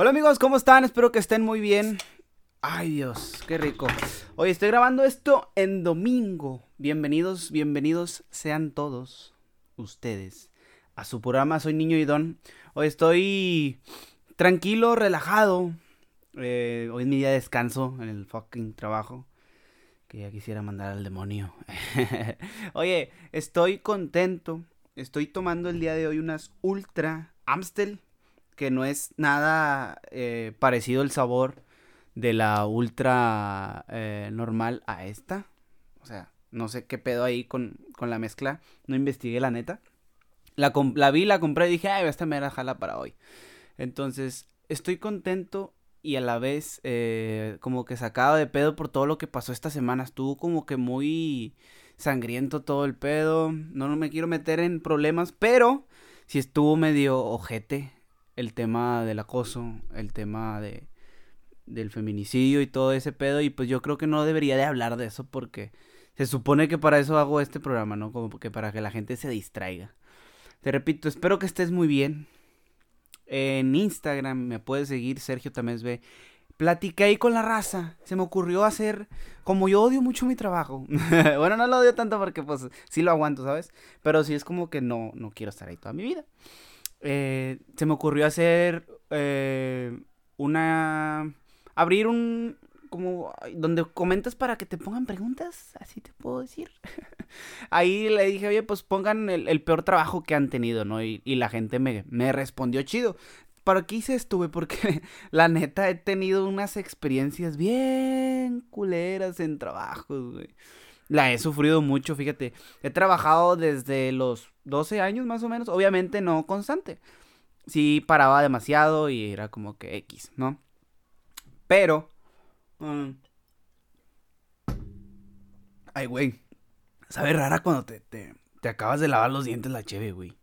Hola amigos, ¿cómo están? Espero que estén muy bien. Ay Dios, qué rico. Hoy estoy grabando esto en domingo. Bienvenidos, bienvenidos sean todos ustedes a su programa Soy Niño y Don. Hoy estoy tranquilo, relajado. Eh, hoy es mi día de descanso en el fucking trabajo. Que ya quisiera mandar al demonio. Oye, estoy contento. Estoy tomando el día de hoy unas Ultra Amstel que no es nada eh, parecido el sabor de la ultra eh, normal a esta. O sea, no sé qué pedo ahí con, la mezcla. No investigué la neta. La, la vi, la compré y dije, ay, esta me la jala para hoy. Entonces, estoy contento y a la vez eh, como que sacado de pedo por todo lo que pasó esta semana. Estuvo como que muy sangriento todo el pedo. No, no me quiero meter en problemas, pero sí estuvo medio ojete el tema del acoso, el tema de del feminicidio y todo ese pedo y pues yo creo que no debería de hablar de eso porque se supone que para eso hago este programa, ¿no? Como que para que la gente se distraiga. Te repito, espero que estés muy bien. En Instagram me puedes seguir, Sergio Tamés ve. Platiqué ahí con la raza. Se me ocurrió hacer. Como yo odio mucho mi trabajo. bueno, no lo odio tanto porque pues sí lo aguanto, ¿sabes? Pero sí es como que no, no quiero estar ahí toda mi vida. Eh, se me ocurrió hacer eh, una... abrir un... como... donde comentas para que te pongan preguntas, así te puedo decir. Ahí le dije, oye, pues pongan el, peor trabajo que han tenido, ¿no? Y, la gente me, me respondió chido. ¿Para qué hice esto? Porque la neta he tenido unas experiencias bien culeras en trabajos, güey. La he sufrido mucho, fíjate. He trabajado desde los 12 años más o menos, obviamente no constante. Sí paraba demasiado y era como que X, ¿no? Pero... Mm, ay, güey. Sabe rara cuando te, te, te, acabas de lavar los dientes la cheve, güey.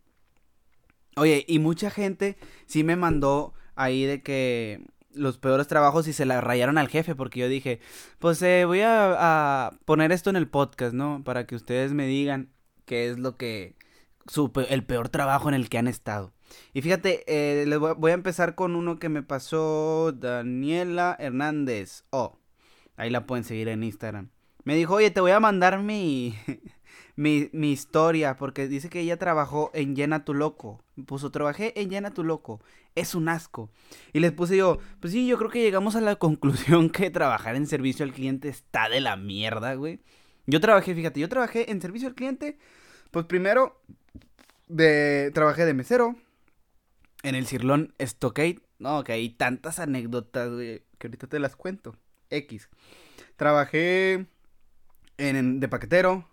Oye, y mucha gente sí me mandó ahí de que los peores trabajos y se la rayaron al jefe porque yo dije, pues eh, voy a, poner esto en el podcast, ¿no? Para que ustedes me digan qué es lo que el peor trabajo en el que han estado. Y fíjate, eh, les voy, a empezar con uno que me pasó Daniela Hernández. Oh, ahí la pueden seguir en Instagram. Me dijo, oye, te voy a mandar mi, mi, mi historia, porque dice que ella trabajó en Llena tu Loco. Puso, trabajé en Llena tu Loco. Es un asco. Y les puse yo, pues sí, yo creo que llegamos a la conclusión que trabajar en servicio al cliente está de la mierda, güey. Yo trabajé, fíjate, yo trabajé en servicio al cliente. Pues primero de, trabajé de mesero en el Cirlón Stockade. No, que hay tantas anécdotas, güey, que ahorita te las cuento. X. Trabajé en, de paquetero.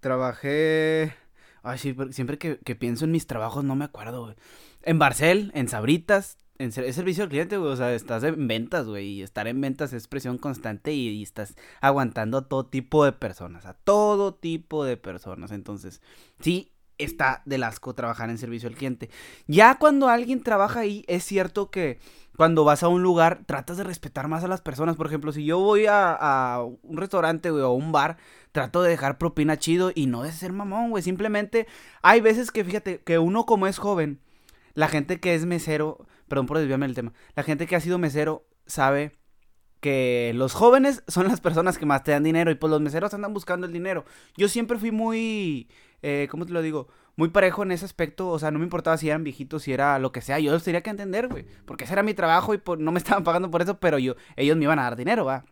Trabajé... Ay, sí, siempre que, pienso en mis trabajos no me acuerdo. En Barcel, en Sabritas, en servicio al cliente, güey. O sea, estás en ventas, güey. Y estar en ventas es presión constante y, y, estás aguantando a todo tipo de personas. A todo tipo de personas. Entonces, sí, está del asco trabajar en servicio al cliente. Ya cuando alguien trabaja ahí, es cierto que cuando vas a un lugar, tratas de respetar más a las personas. Por ejemplo, si yo voy a, un restaurante, o a un bar, trato de dejar propina chido y no de ser mamón, güey. Simplemente hay veces que, fíjate, que uno como es joven, la gente que es mesero, perdón por desviarme del tema, la gente que ha sido mesero sabe que los jóvenes son las personas que más te dan dinero y pues los meseros andan buscando el dinero. Yo siempre fui muy, eh, ¿cómo te lo digo? Muy parejo en ese aspecto, o sea, no me importaba si eran viejitos, si era lo que sea, yo los tenía que entender, güey, porque ese era mi trabajo y no me estaban pagando por eso, pero yo, ellos me iban a dar dinero, va.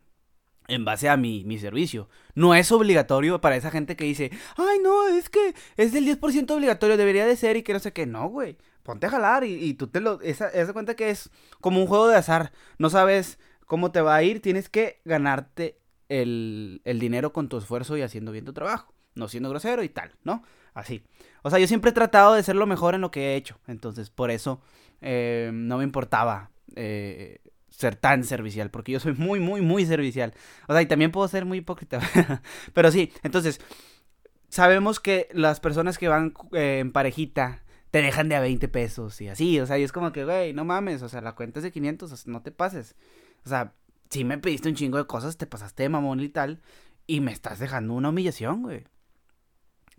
En base a mi, servicio. No es obligatorio para esa gente que dice, ay, no, es que es del 10% obligatorio, debería de ser y que no sé qué. No, güey. Ponte a jalar y, y tú te lo. Esa, esa cuenta que es como un juego de azar. No sabes cómo te va a ir, tienes que ganarte el, dinero con tu esfuerzo y haciendo bien tu trabajo, no siendo grosero y tal, ¿no? Así. O sea, yo siempre he tratado de ser lo mejor en lo que he hecho, entonces por eso eh, no me importaba eh, ser tan servicial, porque yo soy muy, muy, muy servicial. O sea, y también puedo ser muy hipócrita, pero sí, entonces, sabemos que las personas que van eh, en parejita te dejan de a 20 pesos y así, o sea, y es como que, güey, no mames, o sea, la cuenta es de 500, no te pases. O sea, si me pediste un chingo de cosas, te pasaste de mamón y tal, y me estás dejando una humillación, güey.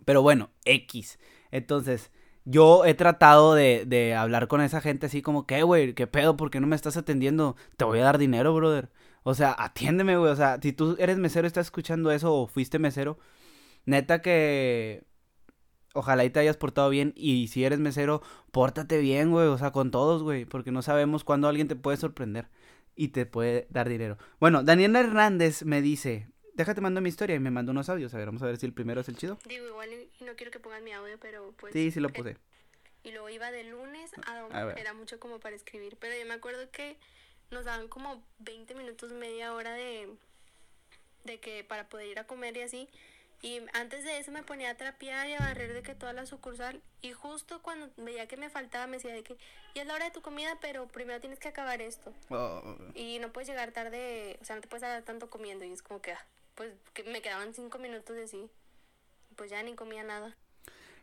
Pero bueno, X. Entonces, yo he tratado de, de hablar con esa gente así como, ¿qué, güey? ¿Qué pedo? ¿Por qué no me estás atendiendo? Te voy a dar dinero, brother. O sea, atiéndeme, güey. O sea, si tú eres mesero y estás escuchando eso o fuiste mesero, neta que ojalá y te hayas portado bien. Y si eres mesero, pórtate bien, güey. O sea, con todos, güey. Porque no sabemos cuándo alguien te puede sorprender y te puede dar dinero. Bueno, Daniela Hernández me dice, déjate mando mi historia y me mandó unos audios. A ver, vamos a ver si el primero es el chido. Digo, igual y no quiero que pongan mi audio, pero pues... Sí, sí lo puse. Y luego iba de lunes a domingo. Era mucho como para escribir. Pero yo me acuerdo que nos daban como 20 minutos, media hora de, de que para poder ir a comer y así. Y antes de eso me ponía a trapear y a barrer de que toda la sucursal. Y justo cuando veía que me faltaba, me decía de que ya es la hora de tu comida, pero primero tienes que acabar esto. Oh. Y no puedes llegar tarde, o sea, no te puedes dar tanto comiendo. Y es como que, ah, pues que me quedaban cinco minutos de así. Pues ya ni comía nada.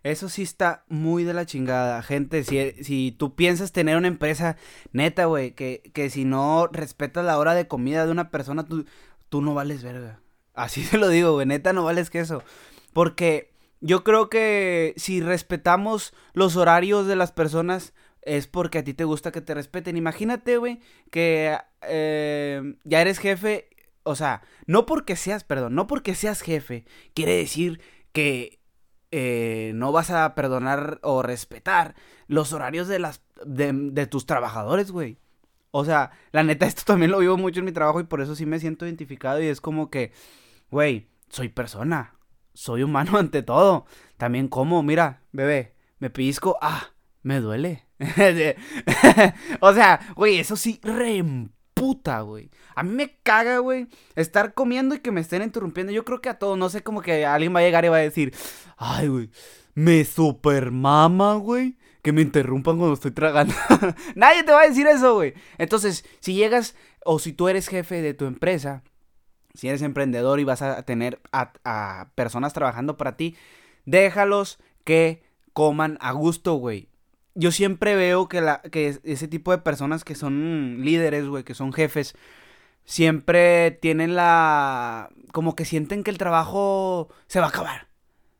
Eso sí está muy de la chingada. Gente, si, si tú piensas tener una empresa, neta, güey, que, que si no respetas la hora de comida de una persona, tú, tú no vales verga. Así te lo digo, güey, neta no vales que eso. Porque yo creo que si respetamos los horarios de las personas es porque a ti te gusta que te respeten. Imagínate, güey, que eh, ya eres jefe. O sea, no porque seas, perdón, no porque seas jefe, quiere decir que eh, no vas a perdonar o respetar los horarios de las de, tus trabajadores, güey. O sea, la neta, esto también lo vivo mucho en mi trabajo y por eso sí me siento identificado y es como que güey, soy persona, soy humano ante todo. También como, mira, bebé, me pellizco, ah, me duele. o sea, güey, eso sí, reemputa, güey. A mí me caga, güey, estar comiendo y que me estén interrumpiendo. Yo creo que a todos, no sé, como que alguien va a llegar y va a decir, ay, güey, me super mama, güey. Que me interrumpan cuando estoy tragando. Nadie te va a decir eso, güey. Entonces, si llegas o si tú eres jefe de tu empresa si eres emprendedor y vas a tener a, personas trabajando para ti, déjalos que coman a gusto, güey. Yo siempre veo que, la, que ese tipo de personas que son líderes, güey, que son jefes, siempre tienen la... como que sienten que el trabajo se va a acabar.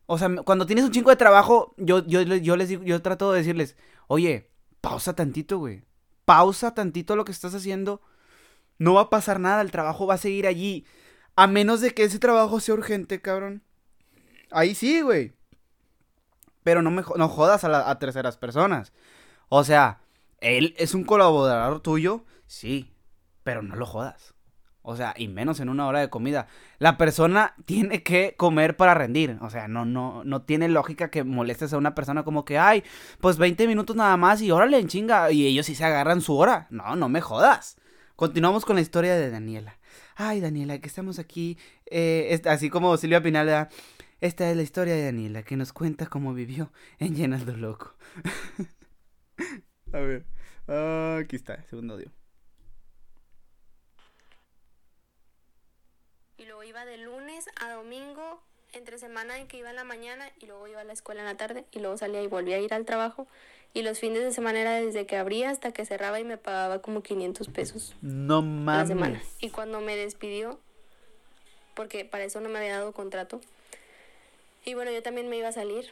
O sea, cuando tienes un chingo de trabajo, yo, yo, yo les digo, yo trato de decirles, oye, pausa tantito, güey. Pausa tantito lo que estás haciendo. No va a pasar nada, el trabajo va a seguir allí. A menos de que ese trabajo sea urgente, cabrón. Ahí sí, güey. Pero no, me, no jodas a, a terceras personas. O sea, él es un colaborador tuyo, sí. Pero no lo jodas. O sea, y menos en una hora de comida. La persona tiene que comer para rendir. O sea, no, no, no tiene lógica que molestes a una persona como que, ay, pues 20 minutos nada más y órale en chinga. Y ellos sí se agarran su hora. No, no me jodas. Continuamos con la historia de Daniela ay Daniela, que estamos aquí, eh, así como Silvia Pinal, esta es la historia de Daniela, que nos cuenta cómo vivió en Llenaldo Loco. A ver, aquí está, segundo audio. Y luego iba de lunes a domingo, entre semana en que iba en la mañana y luego iba a la escuela en la tarde y luego salía y volvía a ir al trabajo y los fines de semana era desde que abría hasta que cerraba y me pagaba como 500 pesos. No mames. semana. Y cuando me despidió, porque para eso no me había dado contrato, y bueno, yo también me iba a salir,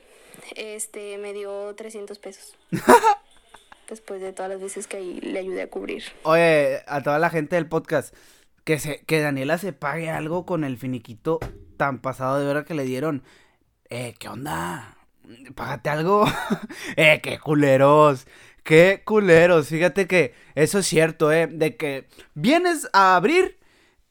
este, me dio 300 pesos. Después de todas las veces que ahí le ayudé a cubrir. Oye, a toda la gente del podcast, que, se, que Daniela se pague algo con el finiquito tan pasado de hora que le dieron. Eh, ¿qué onda? págate algo. eh, qué culeros. Qué culeros. Fíjate que eso es cierto, eh. De que vienes a abrir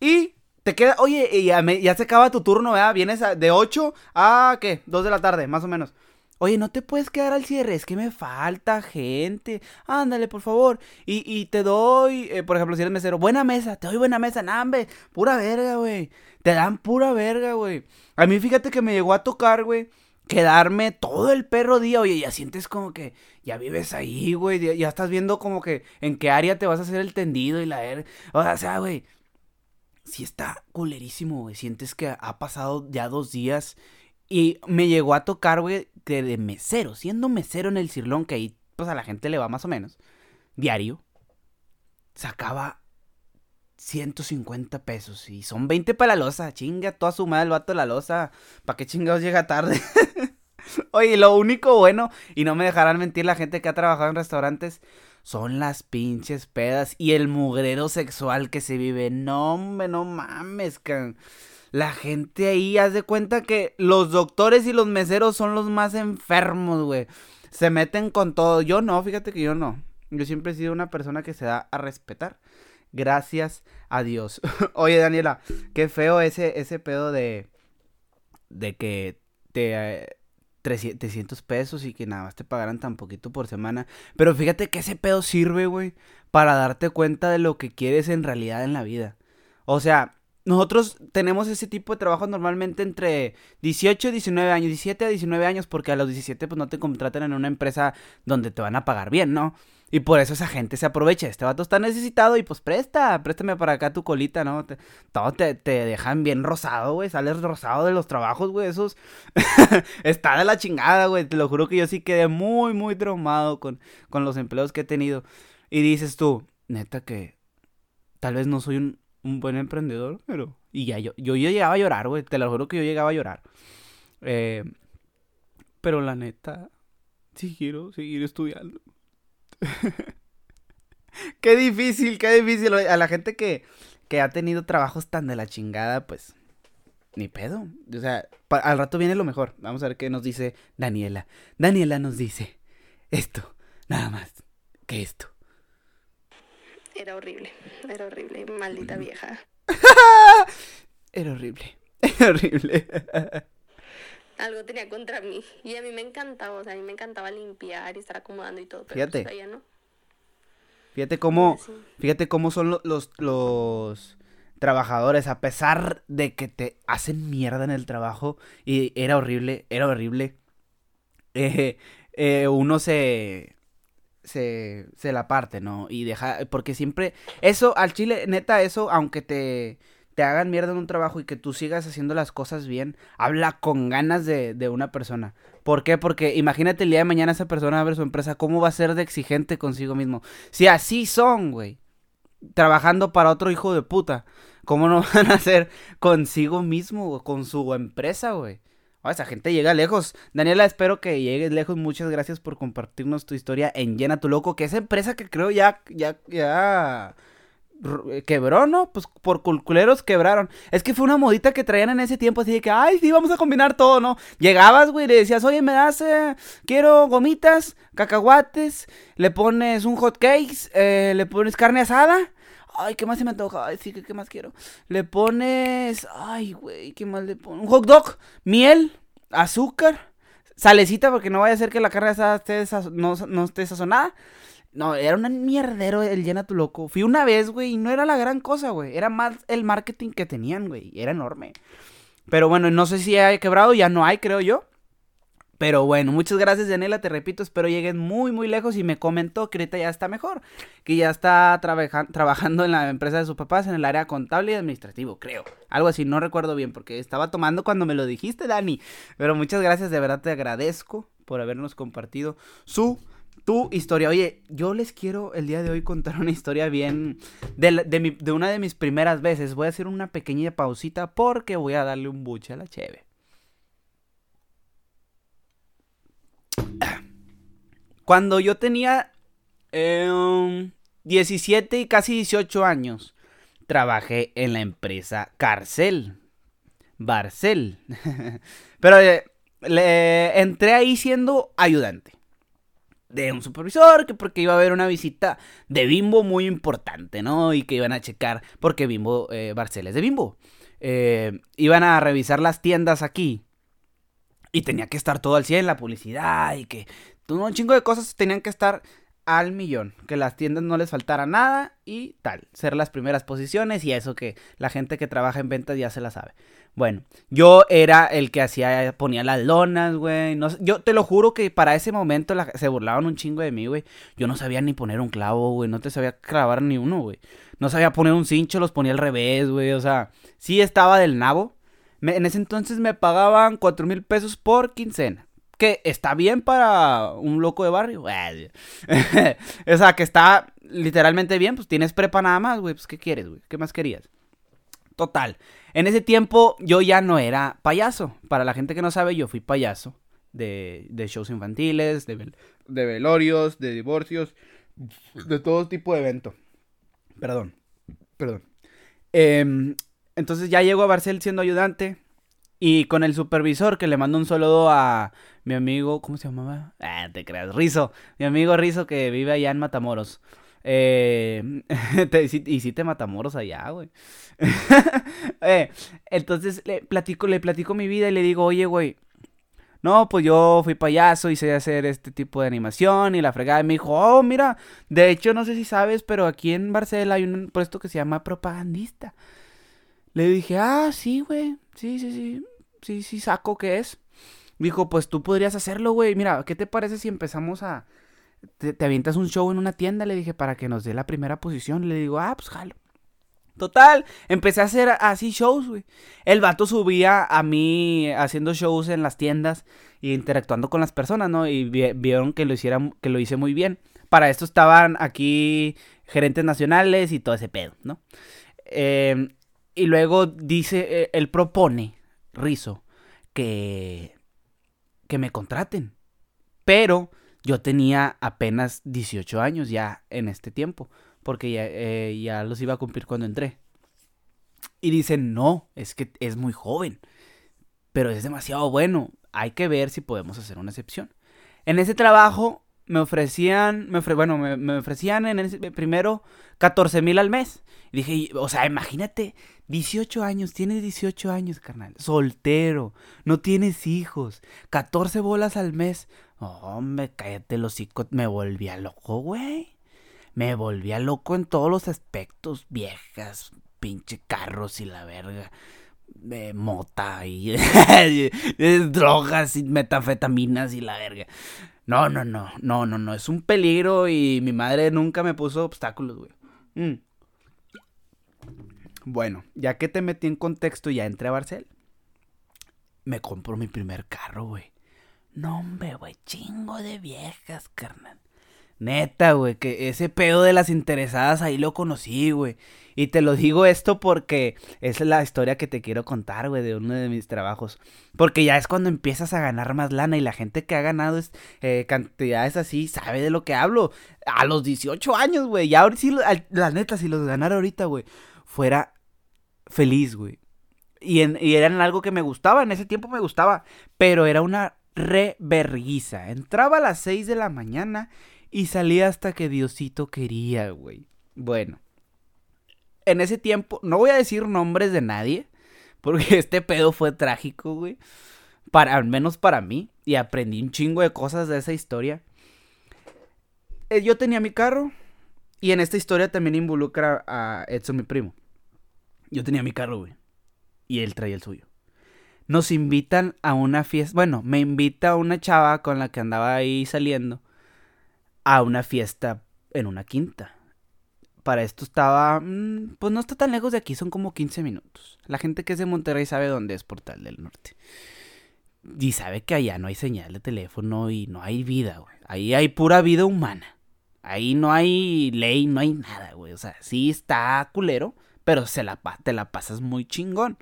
y te queda. Oye, ya, ya se acaba tu turno, ¿verdad? Vienes de 8 a. ¿Qué? 2 de la tarde, más o menos. Oye, no te puedes quedar al cierre, es que me falta gente. Ándale, por favor. Y, y te doy, eh, por ejemplo, si eres mesero, buena mesa, te doy buena mesa, nambe, pura verga, güey. Te dan pura verga, güey. A mí fíjate que me llegó a tocar, güey quedarme todo el perro día, oye, ya sientes como que ya vives ahí, güey, ya, estás viendo como que en qué área te vas a hacer el tendido y la... Er, o sea, güey, si está culerísimo, güey, sientes que ha pasado ya dos días y me llegó a tocar, güey, que de mesero, siendo mesero en el Cirlón, que ahí pues a la gente le va más o menos, diario, sacaba 150 pesos. Y son 20 para la losa. Chinga toda su madre el vato de la losa. ¿Para qué chingados llega tarde? Oye, lo único bueno, y no me dejarán mentir la gente que ha trabajado en restaurantes, son las pinches pedas y el mugrero sexual que se vive. No, hombre, no mames, can. La gente ahí, haz de cuenta que los doctores y los meseros son los más enfermos, güey. Se meten con todo. Yo no, fíjate que yo no. Yo siempre he sido una persona que se da a respetar. Gracias a Dios. Oye, Daniela, qué feo ese, ese pedo de. de que te. Eh, 300 pesos y que nada más te pagaran tan poquito por semana. Pero fíjate que ese pedo sirve, güey, para darte cuenta de lo que quieres en realidad en la vida. O sea, nosotros tenemos ese tipo de trabajo normalmente entre 18 y 19 años, 17 a 19 años, porque a los 17 pues no te contratan en una empresa donde te van a pagar bien, ¿no? Y por eso esa gente se aprovecha. Este vato está necesitado y pues presta, préstame para acá tu colita, ¿no? Todo te, te dejan bien rosado, güey. Sales rosado de los trabajos, güey. Esos. está de la chingada, güey. Te lo juro que yo sí quedé muy, muy traumado con, con los empleos que he tenido. Y dices tú, neta que tal vez no soy un, un buen emprendedor, pero... Y ya yo, yo, yo llegaba a llorar, güey. Te lo juro que yo llegaba a llorar. Eh, pero la neta, sí quiero seguir estudiando. qué difícil, qué difícil. A la gente que, que ha tenido trabajos tan de la chingada, pues... Ni pedo. O sea, al rato viene lo mejor. Vamos a ver qué nos dice Daniela. Daniela nos dice esto, nada más que esto. Era horrible, era horrible, maldita vieja. era horrible, era horrible. Algo tenía contra mí. Y a mí me encantaba, o sea, a mí me encantaba limpiar y estar acomodando y todo. Pero pues, fíjate. no. Fíjate cómo, fíjate cómo son los, los, trabajadores, a pesar de que te hacen mierda en el trabajo, y era horrible, era horrible, eh, eh, uno se, se, se la parte, ¿no? Y deja, porque siempre, eso, al chile, neta, eso, aunque te, te hagan mierda en un trabajo y que tú sigas haciendo las cosas bien, habla con ganas de, de una persona. ¿Por qué? Porque imagínate el día de mañana esa persona abre su empresa, ¿cómo va a ser de exigente consigo mismo? Si así son, güey, trabajando para otro hijo de puta, ¿cómo no van a ser consigo mismo, con su empresa, güey? Oh, esa gente llega lejos. Daniela, espero que llegues lejos. Muchas gracias por compartirnos tu historia en Llena tu Loco, que esa empresa que creo ya, ya, ya eh, quebró, ¿no? Pues por culculeros quebraron. Es que fue una modita que traían en ese tiempo, así de que, ay, sí, vamos a combinar todo, ¿no? Llegabas, güey, le decías, oye, me das, eh, quiero gomitas, cacahuates, le pones un hot cake, eh, le pones carne asada. Ay, ¿qué más se me antoja? Ay, sí, ¿qué más quiero? Le pones. Ay, güey, ¿qué más le pones? Un hot dog, miel, azúcar, salecita, porque no vaya a ser que la carne esté no, no esté sazonada. No, era un mierdero el llena tu loco. Fui una vez, güey, y no era la gran cosa, güey. Era más el marketing que tenían, güey. Era enorme. Pero bueno, no sé si hay quebrado, ya no hay, creo yo. Pero bueno, muchas gracias, Daniela. Te repito, espero lleguen muy, muy lejos. Y me comentó que ahorita ya está mejor. Que ya está trabajando en la empresa de sus papás en el área contable y administrativo, creo. Algo así, no recuerdo bien porque estaba tomando cuando me lo dijiste, Dani. Pero muchas gracias, de verdad te agradezco por habernos compartido su tu historia. Oye, yo les quiero el día de hoy contar una historia bien de, de, una de mis primeras veces. Voy a hacer una pequeña pausita porque voy a darle un buche a la cheve. Cuando yo tenía 17 em, y casi 18 años, trabajé en la empresa Carcel. Barcel. Pero eh, le, entré ahí siendo ayudante de un supervisor, que porque iba a haber una visita de Bimbo muy importante, ¿no? Y que iban a checar, porque Bimbo, eh, Barcel es de Bimbo. Eh, iban a revisar las tiendas aquí. Y tenía que estar todo al 100, la publicidad y que un chingo de cosas tenían que estar al millón, que las tiendas no les faltara nada y tal, ser las primeras posiciones y eso que la gente que trabaja en ventas ya se la sabe. Bueno, yo era el que hacía, ponía las lonas, güey. No, yo te lo juro que para ese momento se burlaban un chingo de mí, güey. Yo no sabía ni poner un clavo, güey. No te sabía clavar ni uno, güey. No sabía poner un cincho, los ponía al revés, güey. O sea, sí estaba del nabo. en ese entonces me pagaban cuatro mil pesos por quincena que está bien para un loco de barrio. o sea, que está literalmente bien, pues tienes prepa nada más, güey. Pues, ¿qué quieres, güey? ¿Qué más querías? Total. En ese tiempo yo ya no era payaso. Para la gente que no sabe, yo fui payaso de, shows infantiles, de, de velorios, de divorcios, de todo tipo de evento. Perdón, perdón. Em, entonces ya llego a Barcel siendo ayudante y con el supervisor que le mando un saludo a mi amigo, ¿cómo se llamaba? Ah, te creas, Rizo. Mi amigo Rizo que vive allá en Matamoros. Eh, y si te Matamoros allá, güey. eh, entonces le platico, le platico mi vida y le digo, oye, güey, no, pues yo fui payaso y sé hacer este tipo de animación y la fregada. Y me dijo, oh, mira, de hecho no sé si sabes, pero aquí en Barcelona hay un puesto que se llama propagandista. Le dije, ah, sí, güey, sí, sí, sí, sí, sí, saco que es. Dijo, pues tú podrías hacerlo, güey. Mira, ¿qué te parece si empezamos a... Te, avientas un show en una tienda, le dije, para que nos dé la primera posición. Le digo, ah, pues jalo. Total, empecé a hacer así shows, güey. El vato subía a mí haciendo shows en las tiendas e interactuando con las personas, ¿no? Y vieron que lo hiciera, que lo hice muy bien. Para esto estaban aquí gerentes nacionales y todo ese pedo, ¿no? Em, y luego dice, eh, él propone, Rizo, que, que me contraten. Pero yo tenía apenas 18 años ya en este tiempo porque ya, eh, ya los iba a cumplir cuando entré. Y dicen, no, es que es muy joven, pero es demasiado bueno. Hay que ver si podemos hacer una excepción. En ese trabajo me ofrecían, me bueno, me, ofrecían en ese primero 14 mil al mes. Y dije, o sea, imagínate, 18 años, tienes 18 años, carnal, soltero, no tienes hijos, 14 bolas al mes. hombre, cállate los hijos, me volvía loco, güey me volvía loco en todos los aspectos, viejas, pinche carros y la verga. De mota y drogas y metafetaminas y la verga. No, no, no, no, no, no, es un peligro y mi madre nunca me puso obstáculos, güey. Mm. Bueno, ya que te metí en contexto y ya entré a Barcel, me compro mi primer carro, güey. No, hombre, güey, chingo de viejas, carnal. Neta, güey, que ese pedo de las interesadas ahí lo conocí, güey. Y te lo digo esto porque es la historia que te quiero contar, güey, de uno de mis trabajos. Porque ya es cuando empiezas a ganar más lana y la gente que ha ganado es, eh, cantidades así sabe de lo que hablo. A los 18 años, güey. Ya ahora sí, la neta, si los ganara ahorita, güey, fuera feliz, güey. Y, en, y eran algo que me gustaba, en ese tiempo me gustaba. Pero era una reverguiza. Entraba a las 6 de la mañana y salía hasta que Diosito quería, güey. Bueno. En ese tiempo, no voy a decir nombres de nadie, porque este pedo fue trágico, güey. Para, al menos para mí. Y aprendí un chingo de cosas de esa historia. Eh, yo tenía mi carro. Y en esta historia también involucra a Edson, mi primo. Yo tenía mi carro, güey. Y él traía el suyo. Nos invitan a una fiesta. Bueno, me invita una chava con la que andaba ahí saliendo a una fiesta en una quinta. Para esto estaba, mm, pues no está tan lejos de aquí, son como 15 minutos. La gente que es de Monterrey sabe dónde es Portal del Norte. Y sabe que allá no hay señal de teléfono y no hay vida, güey. Ahí hay pura vida humana. Ahí no hay ley, no hay nada, güey. O sea, sí está culero, pero se la, te la pasas muy chingón.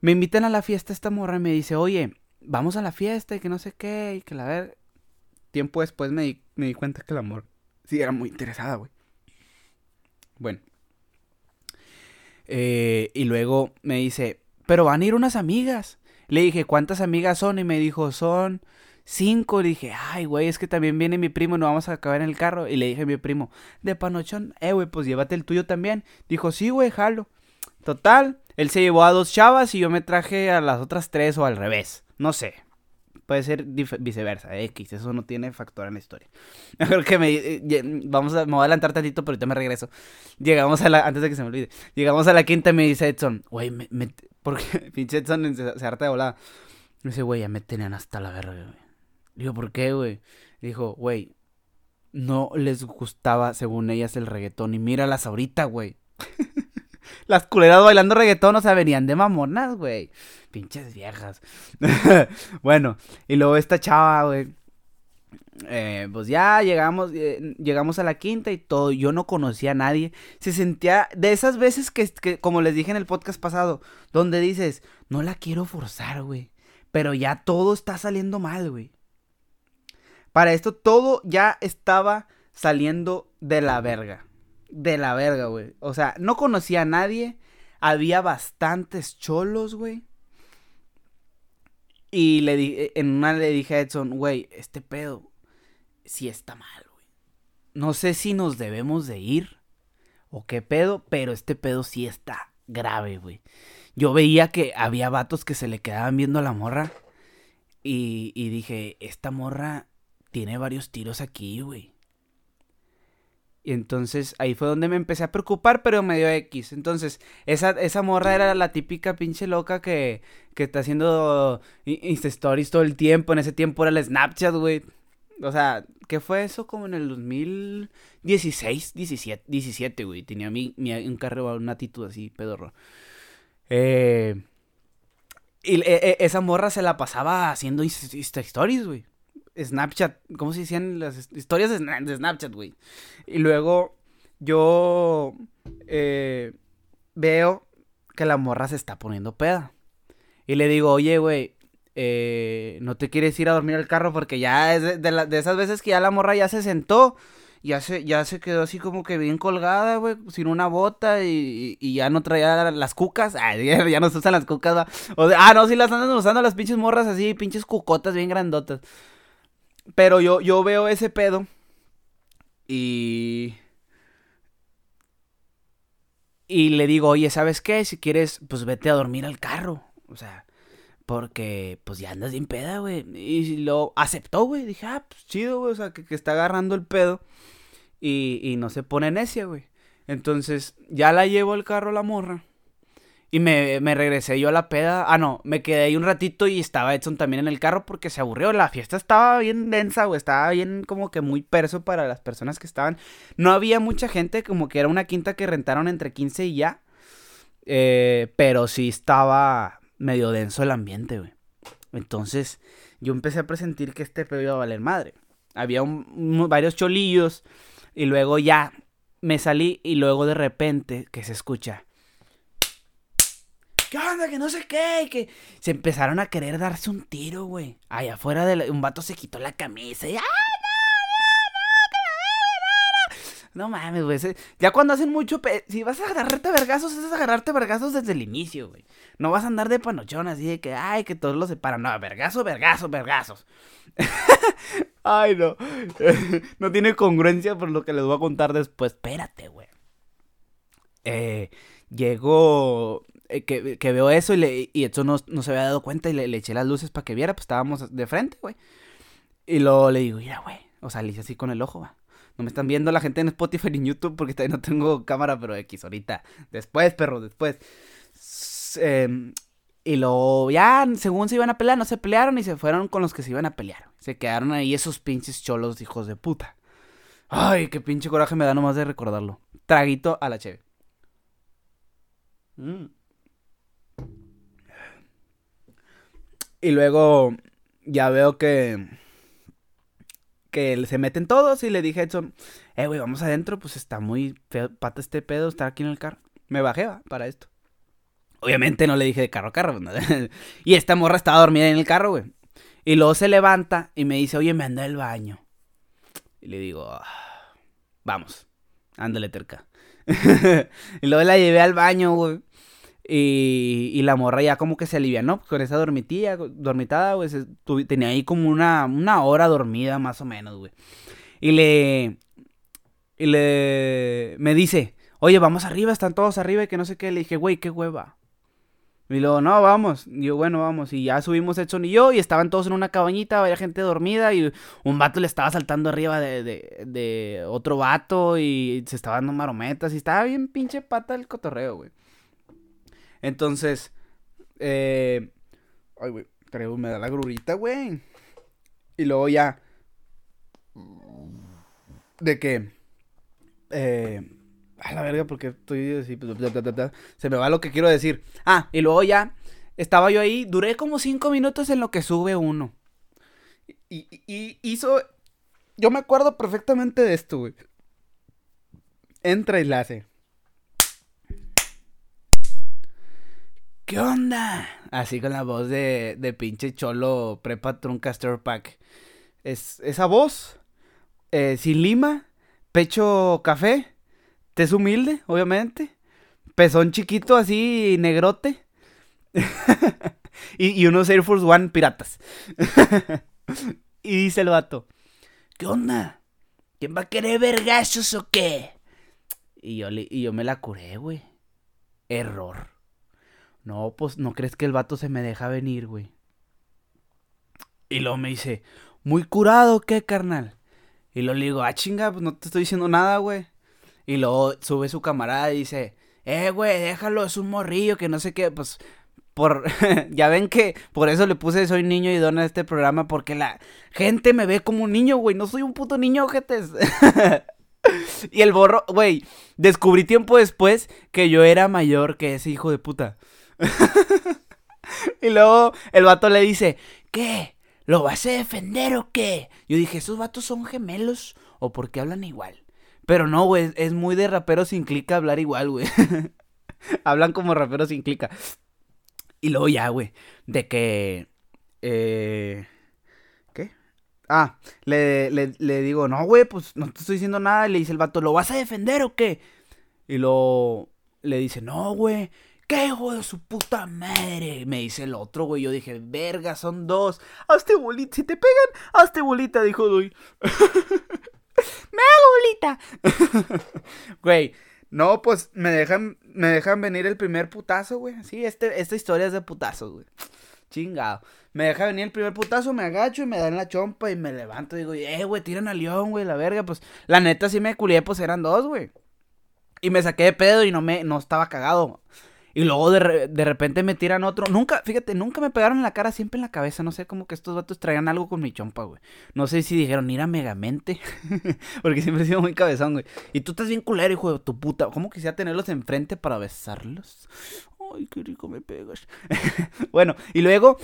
Me invitan a la fiesta esta morra y me dice, oye, vamos a la fiesta y que no sé qué, y que la ver tiempo después me di, me di cuenta que el amor sí era muy interesada, güey. Bueno. Eh, y luego me dice, pero van a ir unas amigas. Le dije, ¿cuántas amigas son? Y me dijo, son cinco. Le dije, ay, güey, es que también viene mi primo y nos vamos a acabar en el carro. Y le dije a mi primo, de panochón, eh, güey, pues llévate el tuyo también. Dijo, sí, güey, jalo. Total, él se llevó a dos chavas y yo me traje a las otras tres o al revés. No sé, puede ser viceversa, X, eso no tiene factor en la historia. Mejor que me, eh, vamos a, me voy a adelantar tantito, pero ahorita me regreso. Llegamos a la, antes de que se me olvide, llegamos a la quinta y me dice Edson, güey, me, me, porque pinche Edson se, harta de volada. Me dice, güey, ya me tenían hasta la verga, güey. Digo, ¿por qué, güey? Dijo, güey, no les gustaba, según ellas, el reggaetón. Y míralas ahorita, güey. Las culeras bailando reggaetón, o sea, venían de mamonas, güey. Pinches viejas. bueno, y luego esta chava, güey. Eh, pues ya llegamos, eh, llegamos a la quinta y todo. Yo no conocía a nadie. Se sentía de esas veces que, que, como les dije en el podcast pasado, donde dices, no la quiero forzar, güey. Pero ya todo está saliendo mal, güey. Para esto todo ya estaba saliendo de la verga. De la verga, güey. O sea, no conocía a nadie. Había bastantes cholos, güey. Y le di, en una le dije a Edson, güey, este pedo sí está mal, güey. No sé si nos debemos de ir o qué pedo, pero este pedo sí está grave, güey. Yo veía que había vatos que se le quedaban viendo a la morra. Y dije, esta morra tiene varios tiros aquí, güey. Y entonces ahí fue donde me empecé a preocupar, pero me dio X. Entonces, esa, esa morra era la típica pinche loca que, que está haciendo Insta Stories todo el tiempo. En ese tiempo era el Snapchat, güey. O sea, ¿qué fue eso? Como en el 2016, 17, 17 güey. Tenía mi, mi, un carro, una actitud así, pedorro. Eh, y e, e, esa morra se la pasaba haciendo Insta Stories, güey. Snapchat, ¿cómo se decían las historias de, Snapchat, güey? Y luego yo eh, veo que la morra se está poniendo peda. Y le digo, oye, güey, eh, no te quieres ir a dormir al carro porque ya es de, esas veces que ya la morra ya se sentó. Ya se, ya se quedó así como que bien colgada, güey, sin una bota y, y, ya no traía las cucas. Ay, ya, no se usan las cucas, va. O ah, no, sí las andan usando las pinches morras así, pinches cucotas bien grandotas. Pero yo, yo veo ese pedo y... Y le digo, oye, ¿sabes qué? Si quieres, pues vete a dormir al carro. O sea, porque pues ya andas bien peda, güey. Y lo aceptó, güey. Dije, ah, pues chido, güey. O sea, que, que está agarrando el pedo. Y, y no se pone necia, güey. Entonces, ya la llevo al carro la morra. Y me, me, regresé yo a la peda. Ah, no, me quedé ahí un ratito y estaba Edson también en el carro porque se aburrió. La fiesta estaba bien densa, güey. Estaba bien como que muy perso para las personas que estaban. No había mucha gente, como que era una quinta que rentaron entre 15 y ya. Eh, pero sí estaba medio denso el ambiente, güey. Entonces yo empecé a presentir que este pedo iba a valer madre. Había varios cholillos y luego ya me salí y luego de repente que se escucha. ¿Qué onda? Que no sé qué. Y que se empezaron a querer darse un tiro, güey. Allá afuera de un vato se quitó la camisa y ¡ay, no, no, no, no! No mames, güey. Ya cuando hacen mucho. Si vas a agarrarte vergazos, es agarrarte vergazos desde el inicio, güey. No vas a andar de panochón así de que, ay, que todos los separan. No, vergazo, vergazo, vergazos. ay, no. no tiene congruencia por lo que les voy a contar después. Espérate, güey. Eh, llegó eh, que, veo eso y, le, y Edson no, no, se había dado cuenta y le, eché las luces para que viera, pues estábamos de frente, güey. Y luego le digo, mira, güey. O sea, le hice así con el ojo, va. No me están viendo la gente en Spotify ni en YouTube porque todavía no tengo cámara, pero X ahorita. Después, perro, después. Em, y luego ya, según se iban a pelear, no se pelearon y se fueron con los que se iban a pelear. Se quedaron ahí esos pinches cholos hijos de puta. Ay, qué pinche coraje me da nomás de recordarlo. Traguito a la cheve. Mmm. Y luego ya veo que. Que se meten todos y le dije a Edson, eh, güey, vamos adentro, pues está muy feo, pata este pedo, estar aquí en el carro. Me bajé, va, para esto. Obviamente no le dije de carro a carro, y esta morra estaba dormida en el carro, güey. Y luego se levanta y me dice, oye, me anda el baño. Y le digo, ah, vamos, ándale terca. y luego la llevé al baño, güey. Y, y, la morra ya como que se alivianó con esa dormitilla, dormitada, güey. Tenía ahí como una, una hora dormida más o menos, güey. Y le... Y le... Me dice, oye, vamos arriba, están todos arriba y que no sé qué. Le dije, güey, qué hueva. Y luego, no, vamos. Y yo, bueno, vamos. Y ya subimos Edson y yo y estaban todos en una cabañita, había gente dormida y un vato le estaba saltando arriba de, de, de otro vato y se estaba dando marometas y estaba bien pinche pata el cotorreo, güey. Entonces, eh... Ay, güey, me da la grurita, güey. Y luego ya... De que... Eh... A la verga, porque estoy así... Se me va lo que quiero decir. Ah, y luego ya... Estaba yo ahí, duré como cinco minutos en lo que sube uno. Y, y hizo... Yo me acuerdo perfectamente de esto, güey. Entra y la hace. ¿Qué onda? Así con la voz de, de pinche cholo prepa truncaster pack. Es, esa voz, eh, sin lima, pecho café, tez humilde, obviamente, pezón chiquito así, negrote. y, unos Air Force One piratas. y dice el vato, ¿qué onda? ¿Quién va a querer vergazos o qué? Y yo, y yo me la curé, güey. Error. No, pues no crees que el vato se me deja venir, güey. Y luego me dice, muy curado, ¿qué, carnal? Y luego le digo, ah, chinga, pues no te estoy diciendo nada, güey. Y luego sube su camarada y dice, eh, güey, déjalo, es un morrillo, que no sé qué, pues, por, ya ven que por eso le puse Soy niño y dona este programa, porque la gente me ve como un niño, güey, no soy un puto niño, ojetes. y el borro, güey, descubrí tiempo después que yo era mayor que ese hijo de puta. y luego el vato le dice, ¿qué? ¿Lo vas a defender o qué? Yo dije, ¿esos vatos son gemelos o por qué hablan igual? Pero no, güey, es muy de rapero sin clica hablar igual, güey. Hablan como raperos sin clica. Y luego ya, güey, de que... Eh, ¿Qué? Ah, le, le, digo, no, güey, pues no te estoy diciendo nada. Y le dice el vato, ¿lo vas a defender o qué? Y luego le dice, no, güey, ¿Qué hijo de su puta madre? Me dice el otro, güey. Yo dije, verga, son dos. Hazte bolita. Si te pegan, hazte bolita, dijo Doy. me hago bolita. güey, no, pues me dejan, me dejan venir el primer putazo, güey. Sí, este, esta historia es de putazos, güey. Chingado. Me deja venir el primer putazo, me agacho y me dan la chompa y me levanto y digo, eh, güey, tiran al león, güey, la verga. Pues la neta sí me culié, pues eran dos, güey. Y me saqué de pedo y no me, no estaba cagado. Y luego de, de, repente me tiran otro. Nunca, fíjate, nunca me pegaron en la cara, siempre en la cabeza. No sé, como que estos vatos traían algo con mi chompa, güey. No sé si dijeron, ir a Megamente. Porque siempre he sido muy cabezón, güey. Y tú estás bien culero, hijo de tu puta. ¿Cómo quisiera tenerlos enfrente para besarlos? Ay, qué rico me pegas. bueno, y luego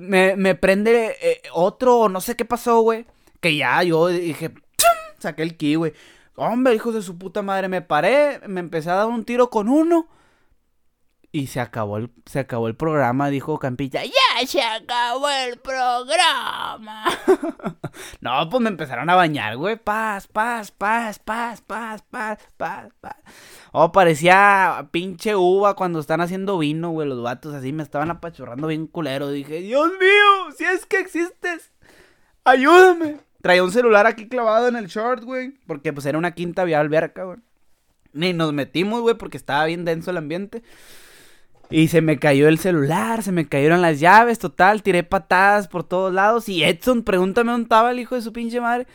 me, me, prende eh, otro, no sé qué pasó, güey. Que ya yo dije, saqué el ki, güey. Hombre, hijos de su puta madre, me paré, me empecé a dar un tiro con uno. Y se acabó el, se acabó el programa, dijo Campilla. ¡Ya se acabó el programa! no, pues me empezaron a bañar, güey. Paz, paz, paz, paz, paz, paz, paz, paz. Oh, parecía pinche uva cuando están haciendo vino, güey. Los vatos así me estaban apachurrando bien culero. Dije, Dios mío, si es que existes, ayúdame. Traía un celular aquí clavado en el short, güey. Porque pues era una quinta vía alberca, güey. Ni nos metimos, güey, porque estaba bien denso el ambiente. Y se me cayó el celular, se me cayeron las llaves, total, tiré patadas por todos lados. Y Edson, pregúntame dónde estaba el hijo de su pinche madre.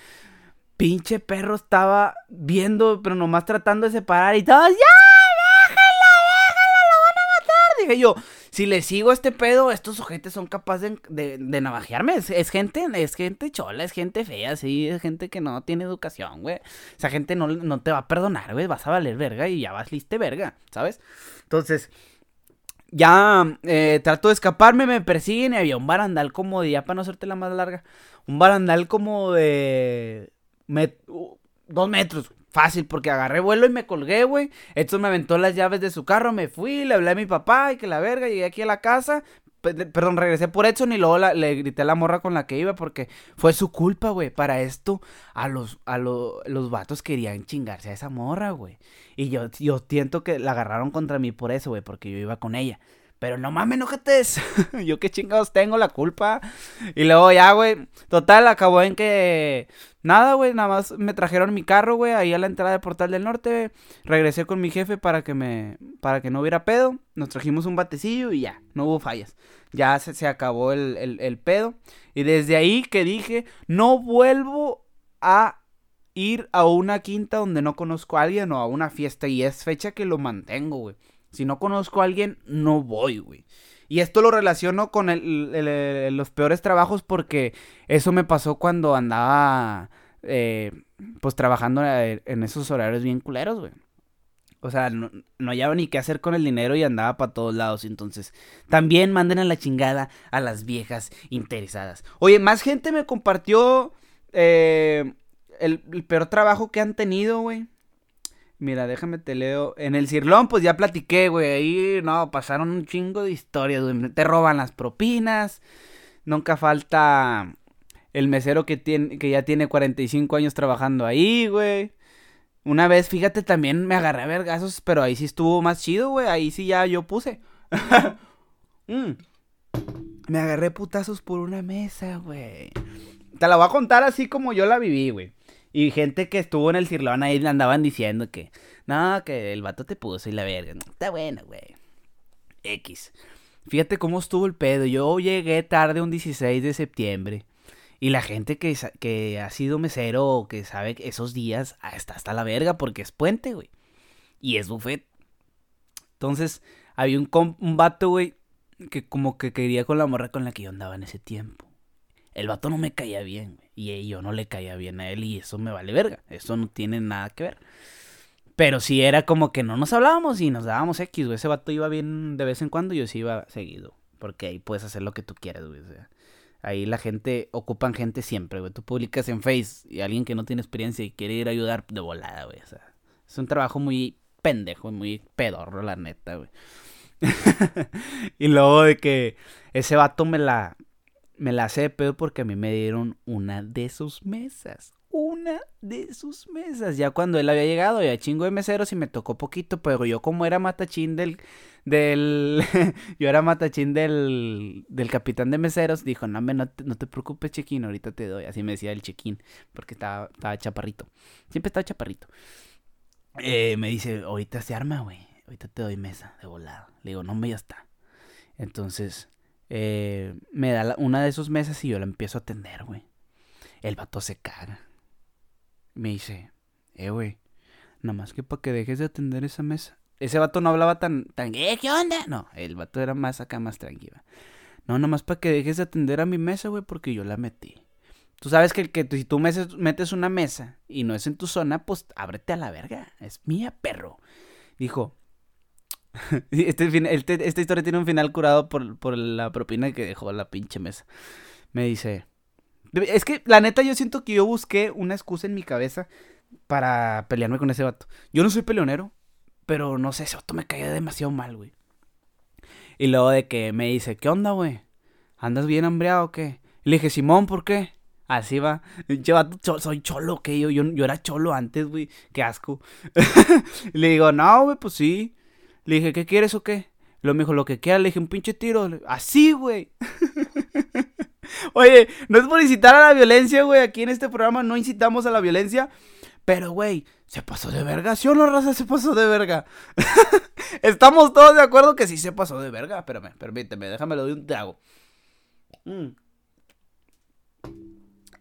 Pinche perro estaba viendo, pero nomás tratando de separar y todos, ¡ya! ¡Déjala, déjala! ¡Lo van a matar! Dije yo, si le sigo este pedo, estos sujetos son capaces de, de, navajearme. Es, gente, es gente chola, es gente fea, sí, es gente que no tiene educación, güey. Esa gente no, no te va a perdonar, güey. Vas a valer verga y ya vas liste verga, ¿sabes? Entonces, ya eh, trato de escaparme, me persiguen y había un barandal como de, ya para no hacerte la más larga, un barandal como de dos metros, fácil, porque agarré vuelo y me colgué, güey. Esto me aventó las llaves de su carro, me fui, le hablé a mi papá y que la verga, llegué aquí a la casa, Perdón, regresé por Edson y luego le grité a la morra con la que iba porque fue su culpa, güey. Para esto, a los, a los vatos querían chingarse a esa morra, güey. Y yo, yo siento que la agarraron contra mí por eso, güey, porque yo iba con ella. Pero no mames, no yo qué chingados tengo la culpa. Y luego ya, güey. Total, acabó en que. Nada, güey. Nada más me trajeron mi carro, güey. Ahí a la entrada de Portal del Norte. Regresé con mi jefe para que me. Para que no hubiera pedo. Nos trajimos un batecillo y ya. No hubo fallas. Ya se, se acabó el, el, el pedo. Y desde ahí que dije. No vuelvo a ir a una quinta donde no conozco a alguien o a una fiesta. Y es fecha que lo mantengo, güey. Si no conozco a alguien, no voy, güey. Y esto lo relaciono con el, los peores trabajos porque eso me pasó cuando andaba, eh, pues, trabajando eh, en esos horarios bien culeros, güey. O sea, no, hallaba ni qué hacer con el dinero y andaba para todos lados. Entonces, también manden a la chingada a las viejas interesadas. Oye, más gente me compartió eh, el, el peor trabajo que han tenido, güey. Mira, déjame te leo. En el Cirlón, pues ya platiqué, güey. Ahí, no, pasaron un chingo de historias, güey. Te roban las propinas. Nunca falta el mesero que, tiene, que ya tiene 45 años trabajando ahí, güey. Una vez, fíjate, también me agarré a vergazos, pero ahí sí estuvo más chido, güey. Ahí sí ya yo puse. Mm. Me agarré putazos por una mesa, güey. Te la voy a contar así como yo la viví, güey. Y gente que estuvo en el cirlón ahí le andaban diciendo que, no, que el vato te puso y la verga. está bueno, güey. X. Fíjate cómo estuvo el pedo. Yo llegué tarde un 16 de septiembre. Y la gente que, que ha sido mesero o que sabe esos días está hasta la verga porque es puente, güey. Y es buffet. Entonces, había un, un vato, güey, que como que quería con la morra con la que yo andaba en ese tiempo. El vato no me caía bien, güey. Y yo no le caía bien a él y eso me vale verga. Eso no tiene nada que ver. Pero sí era como que no nos hablábamos y nos dábamos X, güey. Ese vato iba bien de vez en cuando y yo sí iba seguido. Porque ahí puedes hacer lo que tú quieras, güey. O sea, ahí la gente, ocupan gente siempre, güey. Tú publicas en Face y alguien que no tiene experiencia y quiere ir a ayudar de volada, güey. O sea, es un trabajo muy pendejo, muy pedorro, la neta, güey. y luego de que ese vato me la, me la hace de pedo porque a mí me dieron una de sus mesas. Una de sus mesas. Ya cuando él había llegado, ya chingo de meseros y me tocó poquito, pero yo como era matachín del... del yo era matachín del, del capitán de meseros, dijo, no, no, te, no te preocupes, chequín, ahorita te doy. Así me decía el chequín, porque estaba, estaba chaparrito. Siempre estaba chaparrito. Eh, me dice, ahorita se arma, güey. Ahorita te doy mesa de volado. Le digo, no, me ya está. Entonces, eh, me da una de sus mesas y yo la empiezo a atender, güey. El vato se caga. Me dice, eh, güey, nada más que para que dejes de atender esa mesa. Ese vato no hablaba tan, tan, eh, ¿qué onda? No, el vato era más acá, más tranquilo. No, nada más para que dejes de atender a mi mesa, güey, porque yo la metí. Tú sabes que, que si tú metes una mesa y no es en tu zona, pues ábrete a la verga. Es mía, perro. Dijo, Este, esta historia tiene un final curado por, la propina que dejó la pinche mesa. Me dice. Es que la neta yo siento que yo busqué una excusa en mi cabeza para pelearme con ese vato. Yo no soy peleonero, pero no sé, ese vato me caía demasiado mal, güey. Y luego de que me dice, ¿qué onda, güey? ¿Andas bien hambriado o qué? le dije, Simón, ¿por qué? Así va. Yo soy cholo, ¿qué? Yo, yo, yo era cholo antes, güey. Qué asco. le digo, no, güey, pues sí. Le dije, ¿qué quieres o qué? Lo me dijo, lo que quiera. Le dije, un pinche tiro. Así, güey. Oye, no es por incitar a la violencia, güey. Aquí en este programa no incitamos a la violencia. Pero, güey, se pasó de verga. ¿Sí o no, raza? Se pasó de verga. Estamos todos de acuerdo que sí se pasó de verga. Espérame, permíteme, déjame lo de un trago. Mm.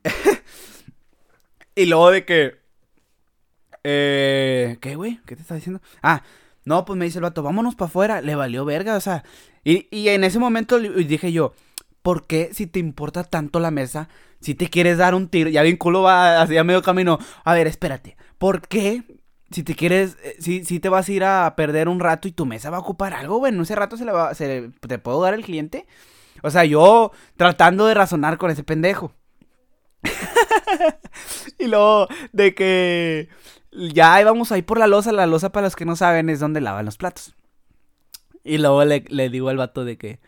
y luego de que. Eh, ¿Qué, güey? ¿Qué te está diciendo? Ah, no, pues me dice el vato, vámonos para afuera. Le valió verga, o sea. Y, en ese momento dije yo, ¿por qué si te importa tanto la mesa, si te quieres dar un tiro? Ya bien culo va hacia medio camino. A ver, espérate. ¿Por qué si te quieres, eh, si, si te vas a ir a perder un rato y tu mesa va a ocupar algo, bueno, ese rato se le va, se te puedo dar el cliente. O sea, yo tratando de razonar con ese pendejo. y luego de que ya íbamos ahí por la losa. La losa, para los que no saben, es donde lavan los platos. Y luego le, digo al vato de que.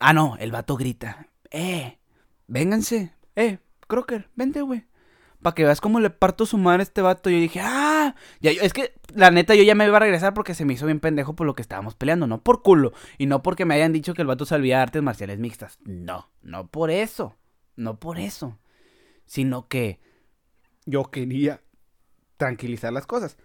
Ah, no, el vato grita. Eh, vénganse. Eh, Crocker, vente, güey. Para que veas cómo le parto su madre a este vato. Yo dije, ah, es que la neta yo ya me iba a regresar porque se me hizo bien pendejo por lo que estábamos peleando. No por culo. Y no porque me hayan dicho que el vato sabía artes marciales mixtas. No, no por eso. No por eso. Sino que yo quería tranquilizar las cosas.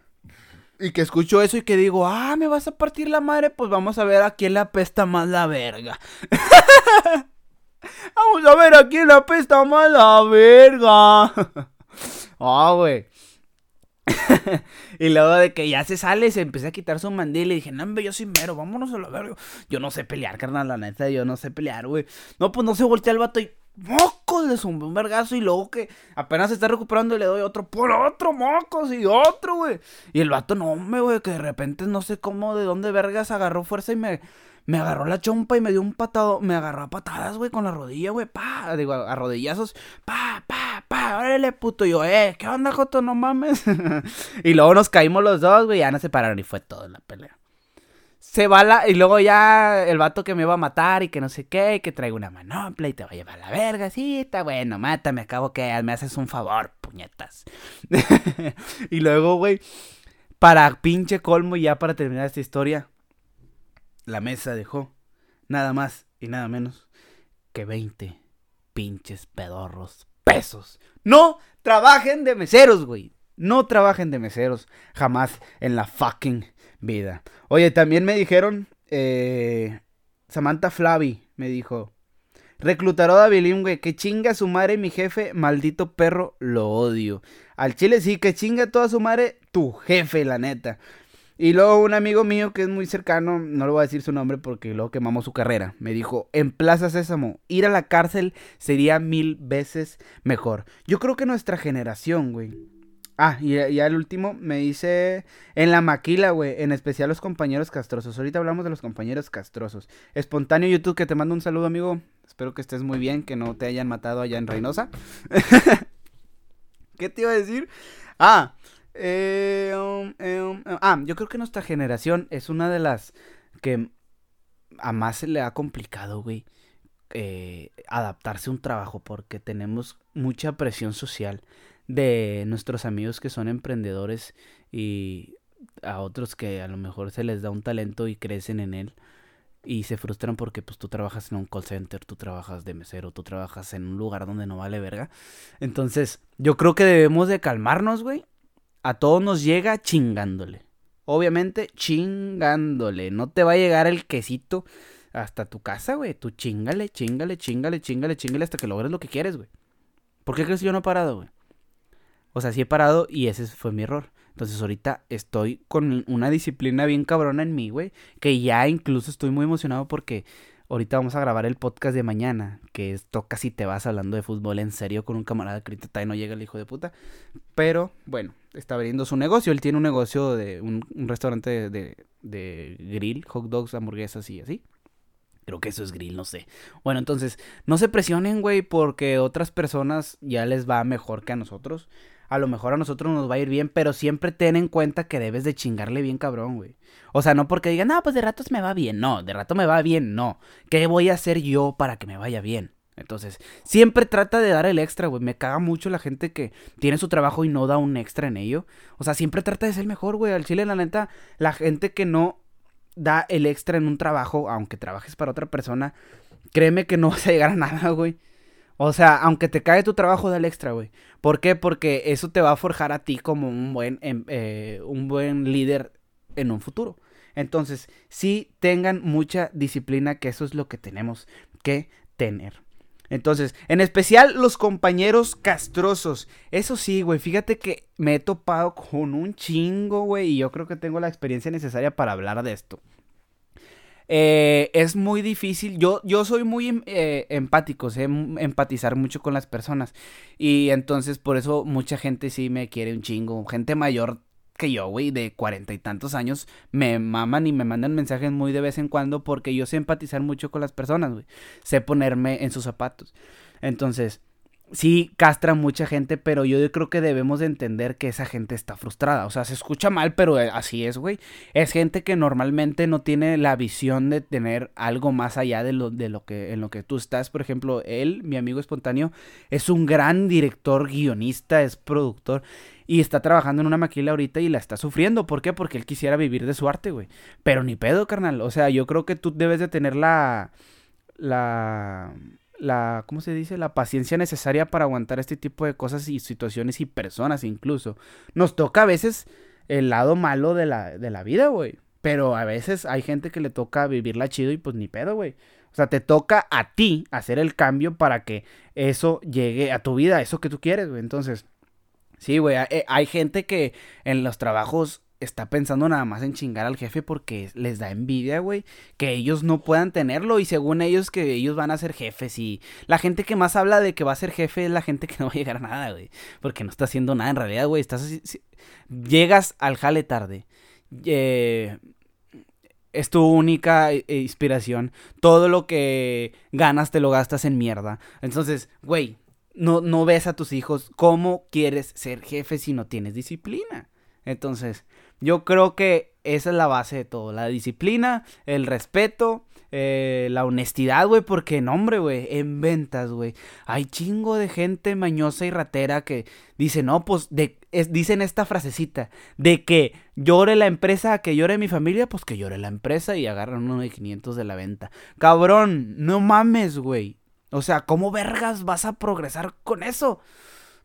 Y que escucho eso y que digo, ah, me vas a partir la madre, pues vamos a ver a quién le apesta más la verga. vamos a ver a quién le apesta más la verga. Ah, güey. y luego de que ya se sale, se empecé a quitar su mandil y dije, no, yo soy mero, vámonos a la verga. Yo no sé pelear, carnal, la neta, yo no sé pelear, güey. No, pues no se voltea el vato y mocos de un vergazo y luego que apenas se está recuperando y le doy otro por otro mocos y otro, güey. Y el vato no, me güey, que de repente no sé cómo, de dónde vergas agarró fuerza y me, me agarró la chompa y me dio un patado, me agarró a patadas, güey, con la rodilla, güey, pa, digo, a rodillazos, pa, pa, pa, órale, puto, yo, eh, ¿qué onda, Joto? No mames. y luego nos caímos los dos, güey, ya nos separaron y fue todo en la pelea. Se va la, y luego ya el vato que me va a matar y que no sé qué, que traigo una manopla y te va a llevar la verga, sí, está bueno, mátame, acabo que me haces un favor, puñetas. y luego, güey, para pinche colmo y ya para terminar esta historia, la mesa dejó nada más y nada menos que 20 pinches pedorros pesos. No trabajen de meseros, güey. No trabajen de meseros jamás en la fucking vida. Oye, también me dijeron, eh, Samantha Flavi me dijo, reclutaroda bilingüe, que chinga su madre mi jefe, maldito perro, lo odio. Al chile sí, que chinga toda su madre, tu jefe, la neta. Y luego un amigo mío que es muy cercano, no le voy a decir su nombre porque luego quemamos su carrera, me dijo, en Plaza Sésamo, ir a la cárcel sería mil veces mejor. Yo creo que nuestra generación, güey. Ah, y ya el último me dice, en la maquila, güey, en especial los compañeros castrosos. Ahorita hablamos de los compañeros castrosos. Espontáneo YouTube, que te mando un saludo, amigo. Espero que estés muy bien, que no te hayan matado allá en Reynosa. ¿Qué te iba a decir? Ah, eh, um, eh, um, ah, yo creo que nuestra generación es una de las que a más se le ha complicado, güey, eh, adaptarse a un trabajo porque tenemos mucha presión social de nuestros amigos que son emprendedores y a otros que a lo mejor se les da un talento y crecen en él y se frustran porque pues tú trabajas en un call center, tú trabajas de mesero, tú trabajas en un lugar donde no vale verga. Entonces, yo creo que debemos de calmarnos, güey. A todos nos llega chingándole. Obviamente, chingándole. No te va a llegar el quesito hasta tu casa, güey. Tú chingale, chingale, chingale, chingale, chingale hasta que logres lo que quieres, güey. ¿Por qué crees que yo no he parado, güey? O sea, sí he parado y ese fue mi error. Entonces ahorita estoy con una disciplina bien cabrona en mí, güey. Que ya incluso estoy muy emocionado porque ahorita vamos a grabar el podcast de mañana. Que es Toca si te vas hablando de fútbol en serio con un camarada que ahorita no llega el hijo de puta. Pero bueno, está abriendo su negocio. Él tiene un negocio de un, restaurante de, de grill, hot dogs, hamburguesas y así. Creo que eso es grill, no sé. Bueno, entonces, no se presionen, güey, porque otras personas ya les va mejor que a nosotros a lo mejor a nosotros nos va a ir bien, pero siempre ten en cuenta que debes de chingarle bien cabrón, güey. O sea, no porque digan, no, pues de ratos me va bien, no, de rato me va bien, no. ¿Qué voy a hacer yo para que me vaya bien? Entonces, siempre trata de dar el extra, güey. Me caga mucho la gente que tiene su trabajo y no da un extra en ello. O sea, siempre trata de ser mejor, güey. Al chile, la neta, la gente que no da el extra en un trabajo, aunque trabajes para otra persona, créeme que no vas a llegar a nada, güey. O sea, aunque te cae tu trabajo, dale extra, güey. ¿Por qué? Porque eso te va a forjar a ti como un buen, em, eh, un buen líder en un futuro. Entonces, sí tengan mucha disciplina, que eso es lo que tenemos que tener. Entonces, en especial los compañeros castrosos. Eso sí, güey, fíjate que me he topado con un chingo, güey, y yo creo que tengo la experiencia necesaria para hablar de esto. Eh, es muy difícil. Yo, yo soy muy em, eh, empático, sé empatizar mucho con las personas. Y entonces por eso mucha gente sí me quiere un chingo. Gente mayor que yo, güey, de cuarenta y tantos años, me maman y me mandan mensajes muy de vez en cuando porque yo sé empatizar mucho con las personas, güey. Sé ponerme en sus zapatos. Entonces, sí castra mucha gente, pero yo creo que debemos de entender que esa gente está frustrada. O sea, se escucha mal, pero eh, así es, güey. Es gente que normalmente no tiene la visión de tener algo más allá de lo, de lo que en lo que tú estás. Por ejemplo, él, mi amigo espontáneo, es un gran director, guionista, es productor. Y está trabajando en una maquila ahorita y la está sufriendo. ¿Por qué? Porque él quisiera vivir de su arte, güey. Pero ni pedo, carnal. O sea, yo creo que tú debes de tener la... La la, ¿cómo se dice? La paciencia necesaria para aguantar este tipo de cosas y situaciones y personas incluso. Nos toca a veces el lado malo de la, de la vida, güey. Pero a veces hay gente que le toca vivirla chido y pues ni pedo, güey. O sea, te toca a ti hacer el cambio para que eso llegue a tu vida, eso que tú quieres, güey. Entonces, sí, güey, hay, hay gente que en los trabajos está pensando nada más en chingar al jefe porque les da envidia, güey, que ellos no puedan tenerlo y según ellos que ellos van a ser jefes y la gente que más habla de que va a ser jefe es la gente que no va a llegar a nada, güey, porque no está haciendo nada en realidad, güey, estás llegas al jale tarde. Eh, es tu única eh, inspiración. Todo lo que ganas te lo gastas en mierda. Entonces, güey, no, no ves a tus hijos cómo quieres ser jefe si no tienes disciplina. Entonces, yo creo que esa es la base de todo. La disciplina, el respeto, eh, la honestidad, güey. Porque, no, hombre, güey, en ventas, güey. Hay chingo de gente mañosa y ratera que dice, no, pues, de, dicen esta frasecita. De que llore la empresa, que llore mi familia, pues que llore la empresa y agarran uno de 500 de la venta. Cabrón, no mames, güey. O sea, ¿cómo vergas vas a progresar con eso?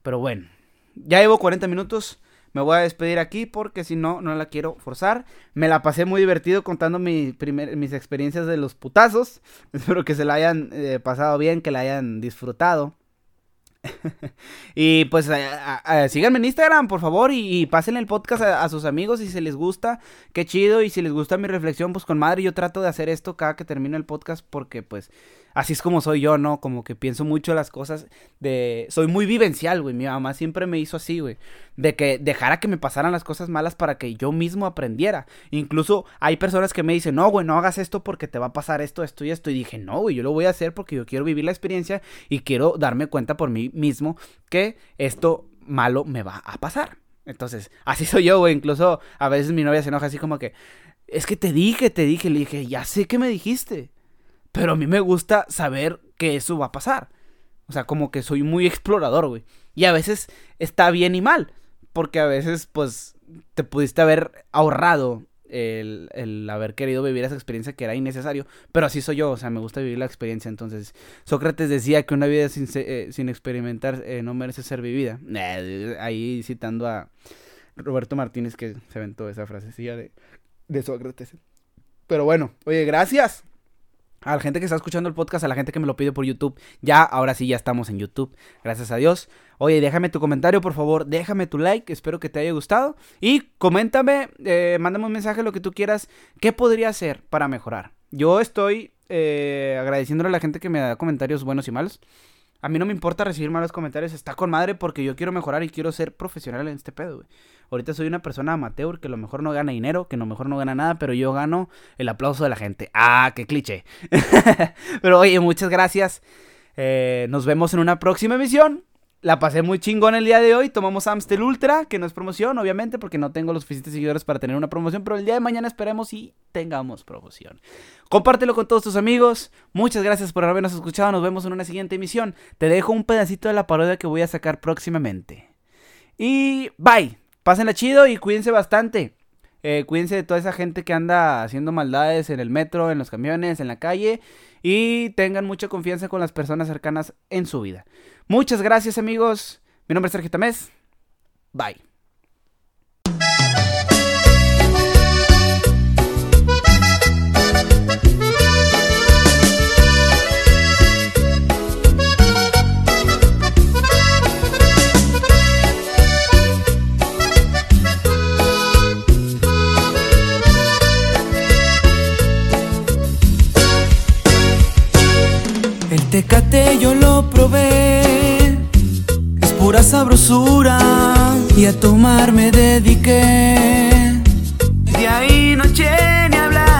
Pero bueno, ya llevo 40 minutos. Me voy a despedir aquí porque si no, no la quiero forzar. Me la pasé muy divertido contando mi mis experiencias de los putazos. Espero que se la hayan eh, pasado bien, que la hayan disfrutado. Y pues síganme en Instagram, por favor, y, pasen el podcast a, a, sus amigos si se les gusta. Qué chido. Y si les gusta mi reflexión, pues con madre yo trato de hacer esto cada que termino el podcast porque pues así es como soy yo, ¿no? Como que pienso mucho las cosas de... Soy muy vivencial, güey. Mi mamá siempre me hizo así, güey. De que dejara que me pasaran las cosas malas para que yo mismo aprendiera. Incluso hay personas que me dicen, no, güey, no hagas esto porque te va a pasar esto, esto y esto. Y dije, no, güey, yo lo voy a hacer porque yo quiero vivir la experiencia y quiero darme cuenta por mí mismo que esto malo me va a pasar. Entonces, así soy yo, güey. Incluso a veces mi novia se enoja así como que, es que te dije, te dije, le dije, ya sé que me dijiste. Pero a mí me gusta saber que eso va a pasar. O sea, como que soy muy explorador, güey. Y a veces está bien y mal. Porque a veces, pues, te pudiste haber ahorrado el, haber querido vivir esa experiencia que era innecesario. Pero así soy yo, o sea, me gusta vivir la experiencia. Entonces, Sócrates decía que una vida sin, eh, experimentar eh, no merece ser vivida. ahí citando a Roberto Martínez que se aventó esa frasecilla de, de Sócrates. Pero bueno, oye, gracias a la gente que está escuchando el podcast, a la gente que me lo pide por YouTube. Ya, ahora sí, ya estamos en YouTube. Gracias a Dios. Oye, déjame tu comentario, por favor. Déjame tu like. Espero que te haya gustado. Y coméntame, eh, mándame un mensaje, lo que tú quieras. ¿Qué podría hacer para mejorar? Yo estoy eh, agradeciéndole a la gente que me da comentarios buenos y malos. A mí no me importa recibir malos comentarios. Está con madre porque yo quiero mejorar y quiero ser profesional en este pedo, güey. Ahorita soy una persona amateur que a lo mejor no gana dinero, que a lo mejor no gana nada, pero yo gano el aplauso de la gente. Ah, qué cliché. pero oye, muchas gracias. Eh, nos vemos en una próxima emisión. La pasé muy chingón el día de hoy. Tomamos Amstel Ultra, que no es promoción, obviamente, porque no tengo los suficientes seguidores para tener una promoción. Pero el día de mañana esperemos y tengamos promoción. Compártelo con todos tus amigos. Muchas gracias por habernos escuchado. Nos vemos en una siguiente emisión. Te dejo un pedacito de la parodia que voy a sacar próximamente. Y bye. Pásenla chido y cuídense bastante. Eh, cuídense de toda esa gente que anda haciendo maldades en el metro, en los camiones, en la calle. Y tengan mucha confianza con las personas cercanas en su vida. Muchas gracias amigos. Mi nombre es Sergio Tamés. Bye. Tecate yo lo probé, pura sabrosura y a tomar me dediqué. De ahí noche ni hablar.